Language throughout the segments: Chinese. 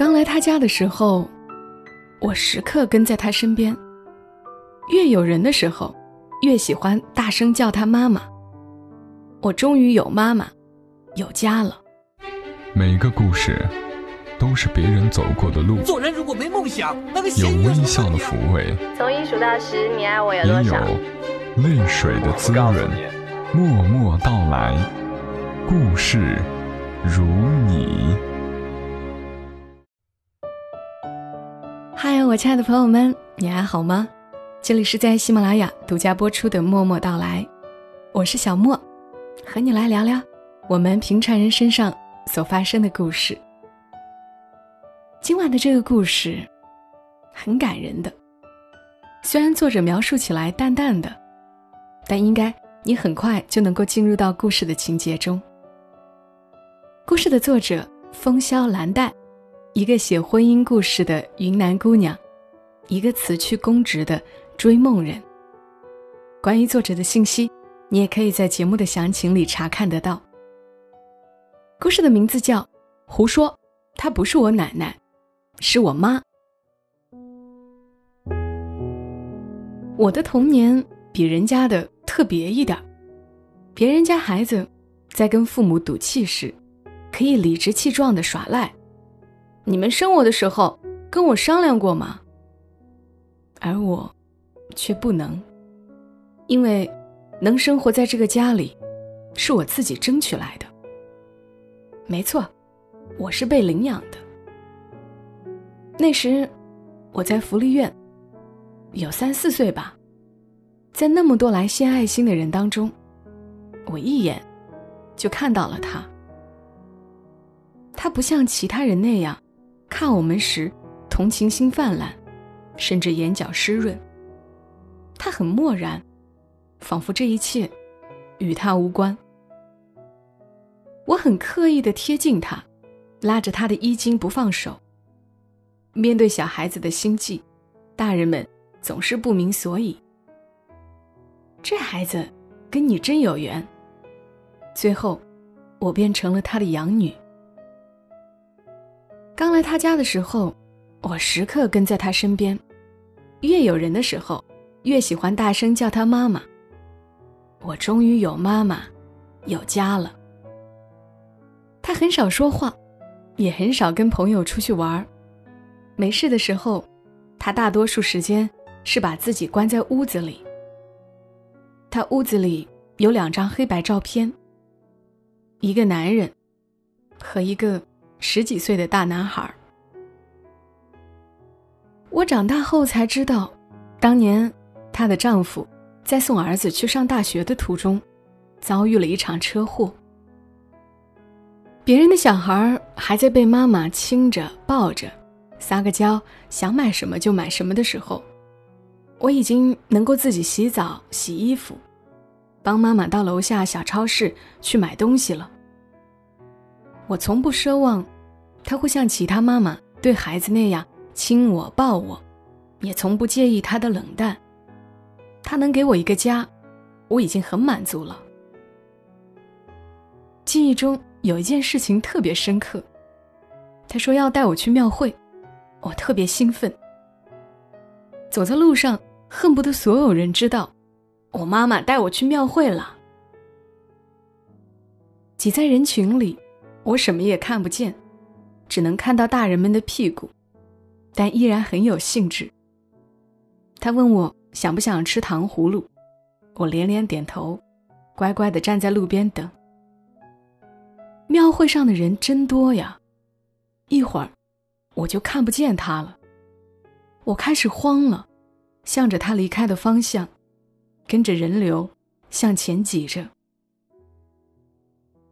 刚来他家的时候，我时刻跟在他身边。越有人的时候，越喜欢大声叫他妈妈。我终于有妈妈，有家了。每个故事都是别人走过的路。做人如果没梦想，那个有微笑的抚慰，从一数到十，你爱我有也有？泪水的滋润。默默到来，故事如你。嗨，我亲爱的朋友们，你还好吗？这里是在喜马拉雅独家播出的《默默到来》，我是小莫，和你来聊聊我们平常人身上所发生的故事。今晚的这个故事很感人的，虽然作者描述起来淡淡的，但应该你很快就能够进入到故事的情节中。故事的作者风萧兰黛。一个写婚姻故事的云南姑娘，一个辞去公职的追梦人。关于作者的信息，你也可以在节目的详情里查看得到。故事的名字叫《胡说》，她不是我奶奶，是我妈。我的童年比人家的特别一点别人家孩子在跟父母赌气时，可以理直气壮的耍赖。你们生我的时候跟我商量过吗？而我却不能，因为能生活在这个家里，是我自己争取来的。没错，我是被领养的。那时我在福利院，有三四岁吧，在那么多来献爱心的人当中，我一眼就看到了他。他不像其他人那样。看我们时，同情心泛滥，甚至眼角湿润。他很漠然，仿佛这一切与他无关。我很刻意的贴近他，拉着他的衣襟不放手。面对小孩子的心计，大人们总是不明所以。这孩子跟你真有缘。最后，我变成了他的养女。刚来他家的时候，我时刻跟在他身边。越有人的时候，越喜欢大声叫他妈妈。我终于有妈妈，有家了。他很少说话，也很少跟朋友出去玩没事的时候，他大多数时间是把自己关在屋子里。他屋子里有两张黑白照片，一个男人，和一个。十几岁的大男孩。我长大后才知道，当年她的丈夫在送儿子去上大学的途中，遭遇了一场车祸。别人的小孩还在被妈妈亲着抱着，撒个娇，想买什么就买什么的时候，我已经能够自己洗澡、洗衣服，帮妈妈到楼下小超市去买东西了。我从不奢望，他会像其他妈妈对孩子那样亲我抱我，也从不介意他的冷淡。他能给我一个家，我已经很满足了。记忆中有一件事情特别深刻，他说要带我去庙会，我特别兴奋。走在路上，恨不得所有人知道，我妈妈带我去庙会了。挤在人群里。我什么也看不见，只能看到大人们的屁股，但依然很有兴致。他问我想不想吃糖葫芦，我连连点头，乖乖的站在路边等。庙会上的人真多呀，一会儿我就看不见他了。我开始慌了，向着他离开的方向，跟着人流向前挤着。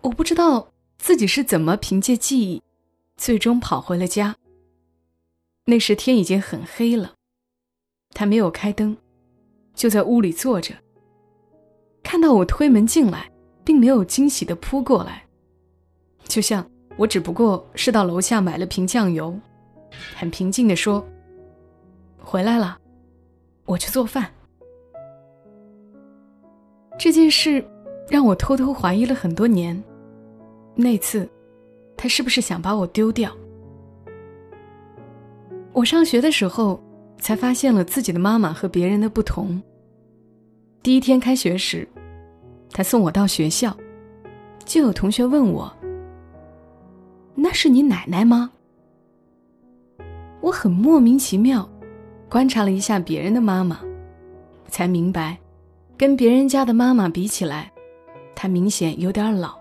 我不知道。自己是怎么凭借记忆，最终跑回了家。那时天已经很黑了，他没有开灯，就在屋里坐着。看到我推门进来，并没有惊喜的扑过来，就像我只不过是到楼下买了瓶酱油，很平静的说：“回来了，我去做饭。”这件事让我偷偷怀疑了很多年。那次，他是不是想把我丢掉？我上学的时候，才发现了自己的妈妈和别人的不同。第一天开学时，他送我到学校，就有同学问我：“那是你奶奶吗？”我很莫名其妙，观察了一下别人的妈妈，才明白，跟别人家的妈妈比起来，她明显有点老，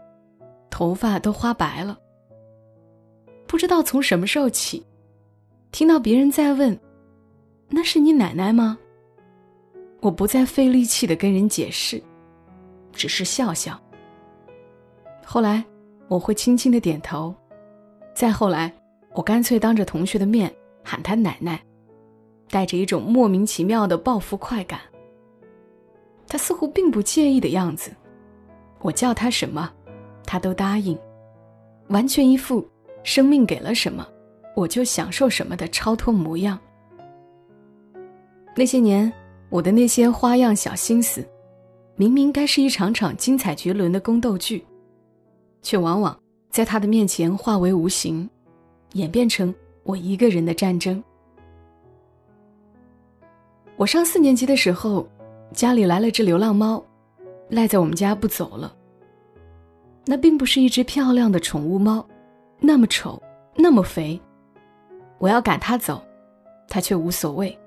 头发都花白了。不知道从什么时候起，听到别人在问：“那是你奶奶吗？”我不再费力气的跟人解释，只是笑笑。后来我会轻轻的点头，再后来，我干脆当着同学的面。喊他奶奶，带着一种莫名其妙的报复快感。他似乎并不介意的样子，我叫他什么，他都答应，完全一副生命给了什么，我就享受什么的超脱模样。那些年，我的那些花样小心思，明明该是一场场精彩绝伦的宫斗剧，却往往在他的面前化为无形，演变成。我一个人的战争。我上四年级的时候，家里来了只流浪猫，赖在我们家不走了。那并不是一只漂亮的宠物猫，那么丑，那么肥。我要赶它走，它却无所谓。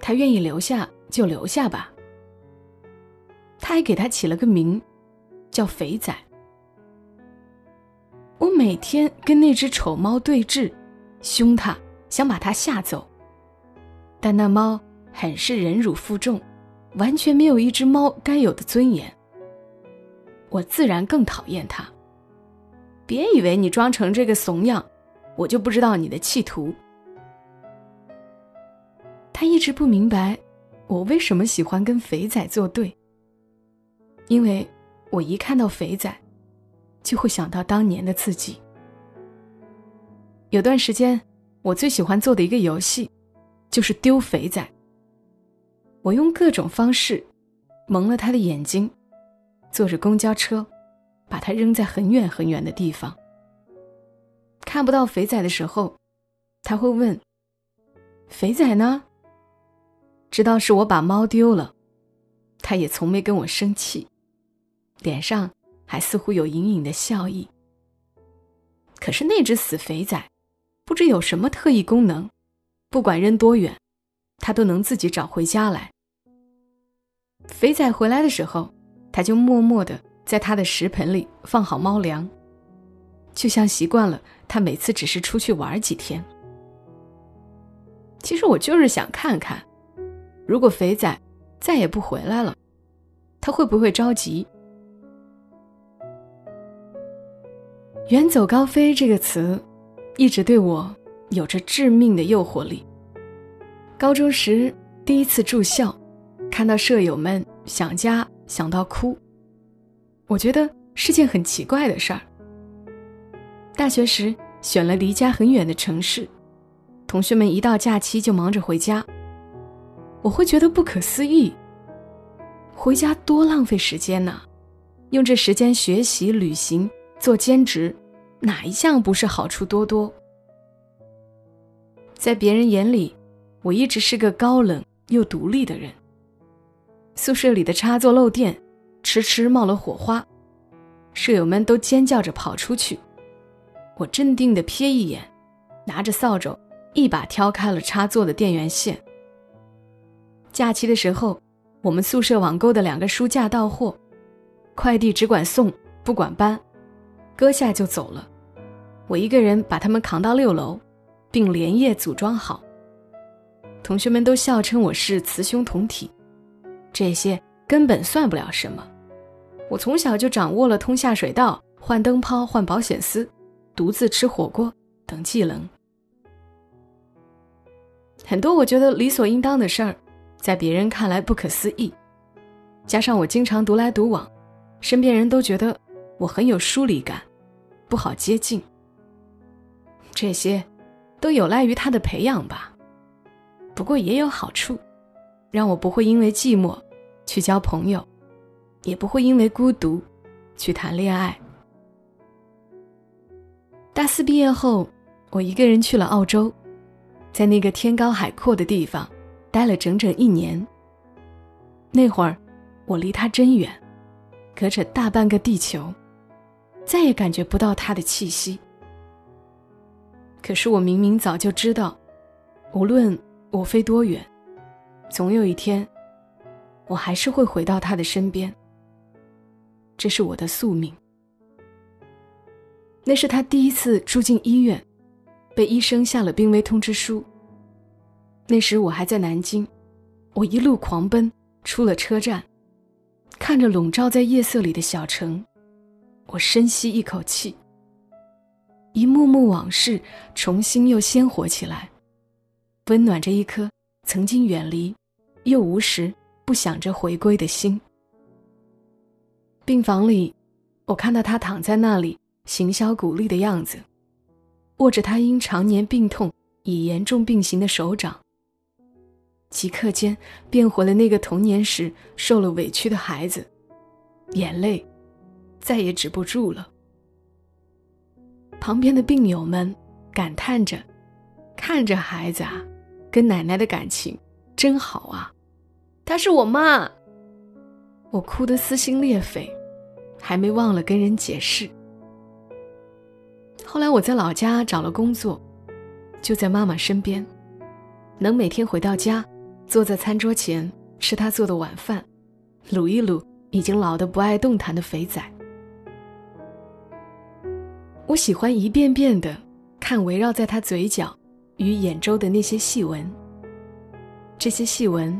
它愿意留下就留下吧。他还给它起了个名，叫肥仔。我每天跟那只丑猫对峙。凶它，想把它吓走，但那猫很是忍辱负重，完全没有一只猫该有的尊严。我自然更讨厌他。别以为你装成这个怂样，我就不知道你的企图。他一直不明白我为什么喜欢跟肥仔作对，因为我一看到肥仔，就会想到当年的自己。有段时间，我最喜欢做的一个游戏，就是丢肥仔。我用各种方式蒙了他的眼睛，坐着公交车，把它扔在很远很远的地方。看不到肥仔的时候，他会问：“肥仔呢？”知道是我把猫丢了，他也从没跟我生气，脸上还似乎有隐隐的笑意。可是那只死肥仔。不知有什么特异功能，不管扔多远，它都能自己找回家来。肥仔回来的时候，他就默默的在他的食盆里放好猫粮，就像习惯了他每次只是出去玩几天。其实我就是想看看，如果肥仔再也不回来了，他会不会着急？“远走高飞”这个词。一直对我有着致命的诱惑力。高中时第一次住校，看到舍友们想家想到哭，我觉得是件很奇怪的事儿。大学时选了离家很远的城市，同学们一到假期就忙着回家，我会觉得不可思议。回家多浪费时间呐！用这时间学习、旅行、做兼职。哪一项不是好处多多？在别人眼里，我一直是个高冷又独立的人。宿舍里的插座漏电，迟迟冒了火花，舍友们都尖叫着跑出去。我镇定的瞥一眼，拿着扫帚，一把挑开了插座的电源线。假期的时候，我们宿舍网购的两个书架到货，快递只管送不管搬，搁下就走了。我一个人把他们扛到六楼，并连夜组装好。同学们都笑称我是雌雄同体，这些根本算不了什么。我从小就掌握了通下水道、换灯泡、换保险丝、独自吃火锅等技能。很多我觉得理所应当的事儿，在别人看来不可思议。加上我经常独来独往，身边人都觉得我很有疏离感，不好接近。这些，都有赖于他的培养吧。不过也有好处，让我不会因为寂寞去交朋友，也不会因为孤独去谈恋爱。大四毕业后，我一个人去了澳洲，在那个天高海阔的地方待了整整一年。那会儿，我离他真远，隔着大半个地球，再也感觉不到他的气息。可是我明明早就知道，无论我飞多远，总有一天，我还是会回到他的身边。这是我的宿命。那是他第一次住进医院，被医生下了病危通知书。那时我还在南京，我一路狂奔，出了车站，看着笼罩在夜色里的小城，我深吸一口气。一幕幕往事重新又鲜活起来，温暖着一颗曾经远离，又无时不想着回归的心。病房里，我看到他躺在那里。行销鼓励的样子，握着他因常年病痛已严重病形的手掌，即刻间变回了那个童年时受了委屈的孩子，眼泪再也止不住了。旁边的病友们感叹着：“看着孩子啊，跟奶奶的感情真好啊！”她是我妈，我哭得撕心裂肺，还没忘了跟人解释。后来我在老家找了工作，就在妈妈身边，能每天回到家，坐在餐桌前吃她做的晚饭，撸一撸已经老得不爱动弹的肥仔。我喜欢一遍遍的看围绕在他嘴角与眼周的那些细纹，这些细纹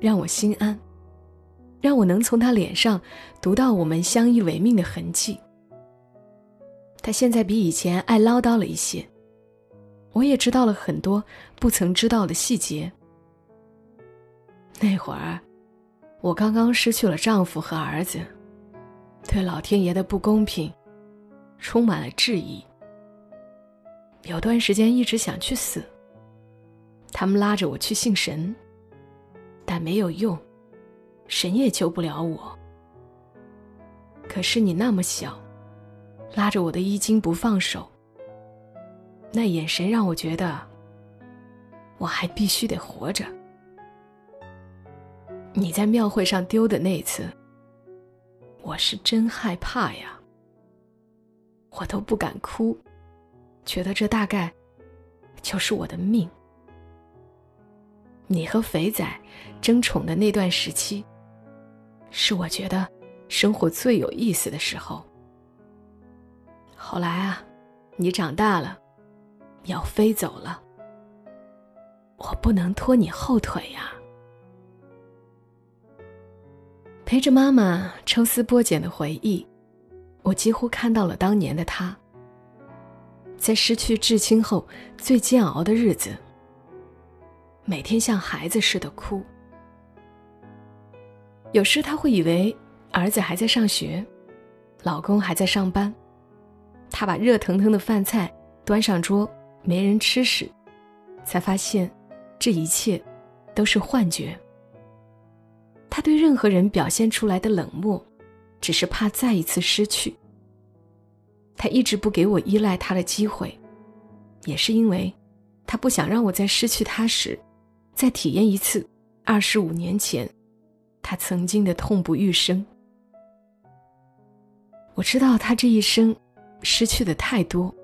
让我心安，让我能从他脸上读到我们相依为命的痕迹。他现在比以前爱唠叨了一些，我也知道了很多不曾知道的细节。那会儿，我刚刚失去了丈夫和儿子，对老天爷的不公平充满了质疑。有段时间一直想去死。他们拉着我去信神，但没有用，神也救不了我。可是你那么小。拉着我的衣襟不放手，那眼神让我觉得我还必须得活着。你在庙会上丢的那次，我是真害怕呀，我都不敢哭，觉得这大概就是我的命。你和肥仔争宠的那段时期，是我觉得生活最有意思的时候。后来啊，你长大了，要飞走了，我不能拖你后腿呀。陪着妈妈抽丝剥茧的回忆，我几乎看到了当年的她，在失去至亲后最煎熬的日子，每天像孩子似的哭。有时她会以为儿子还在上学，老公还在上班。他把热腾腾的饭菜端上桌，没人吃时，才发现，这一切都是幻觉。他对任何人表现出来的冷漠，只是怕再一次失去。他一直不给我依赖他的机会，也是因为，他不想让我在失去他时，再体验一次二十五年前，他曾经的痛不欲生。我知道他这一生。失去的太多。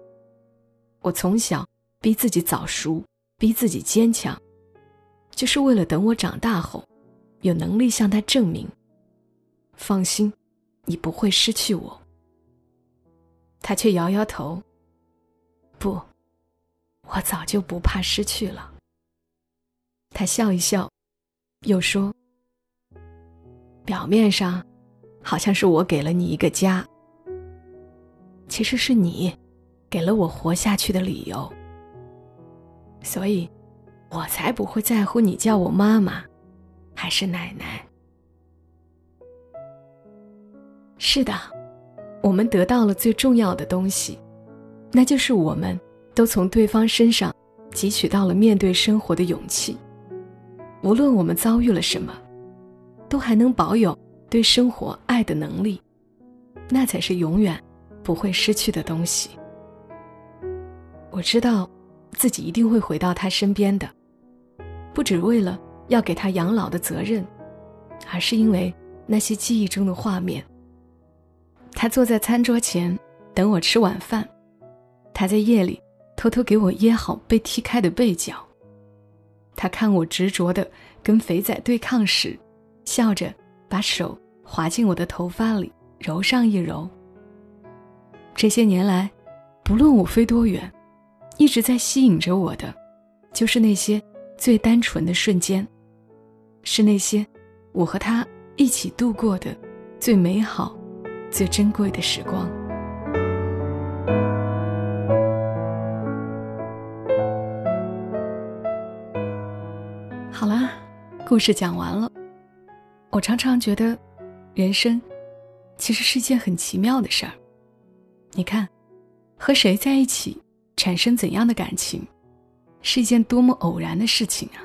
我从小逼自己早熟，逼自己坚强，就是为了等我长大后，有能力向他证明。放心，你不会失去我。他却摇摇头。不，我早就不怕失去了。他笑一笑，又说：“表面上，好像是我给了你一个家。”其实是你，给了我活下去的理由，所以，我才不会在乎你叫我妈妈，还是奶奶。是的，我们得到了最重要的东西，那就是我们都从对方身上汲取到了面对生活的勇气。无论我们遭遇了什么，都还能保有对生活爱的能力，那才是永远。不会失去的东西。我知道，自己一定会回到他身边的，不只为了要给他养老的责任，而是因为那些记忆中的画面。他坐在餐桌前等我吃晚饭，他在夜里偷偷给我掖好被踢开的被角。他看我执着的跟肥仔对抗时，笑着把手滑进我的头发里揉上一揉。这些年来，不论我飞多远，一直在吸引着我的，就是那些最单纯的瞬间，是那些我和他一起度过的最美好、最珍贵的时光。故事讲完了。我常常觉得，人生其实是一件很奇妙的事儿。你看，和谁在一起，产生怎样的感情，是一件多么偶然的事情啊！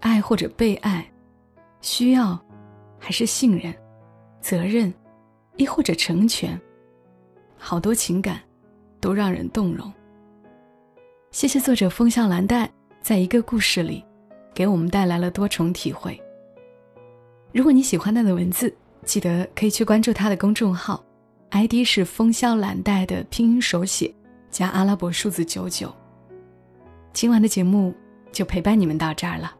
爱或者被爱，需要还是信任，责任，亦或者成全，好多情感都让人动容。谢谢作者风向蓝带，在一个故事里，给我们带来了多重体会。如果你喜欢他的文字，记得可以去关注他的公众号。ID 是风萧懒带的拼音手写加阿拉伯数字九九。今晚的节目就陪伴你们到这儿了。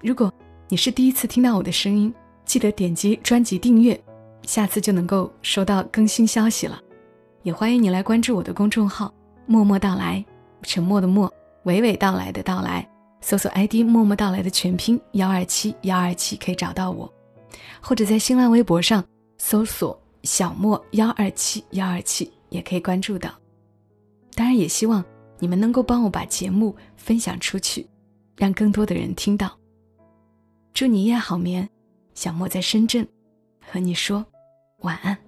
如果你是第一次听到我的声音，记得点击专辑订阅，下次就能够收到更新消息了。也欢迎你来关注我的公众号“默默到来”，沉默的默，娓娓道来的到来。搜索 ID“ 默默到来”的全拼幺二七幺二七可以找到我，或者在新浪微博上搜索。小莫幺二七幺二七也可以关注到，当然也希望你们能够帮我把节目分享出去，让更多的人听到。祝你夜好眠，小莫在深圳，和你说晚安。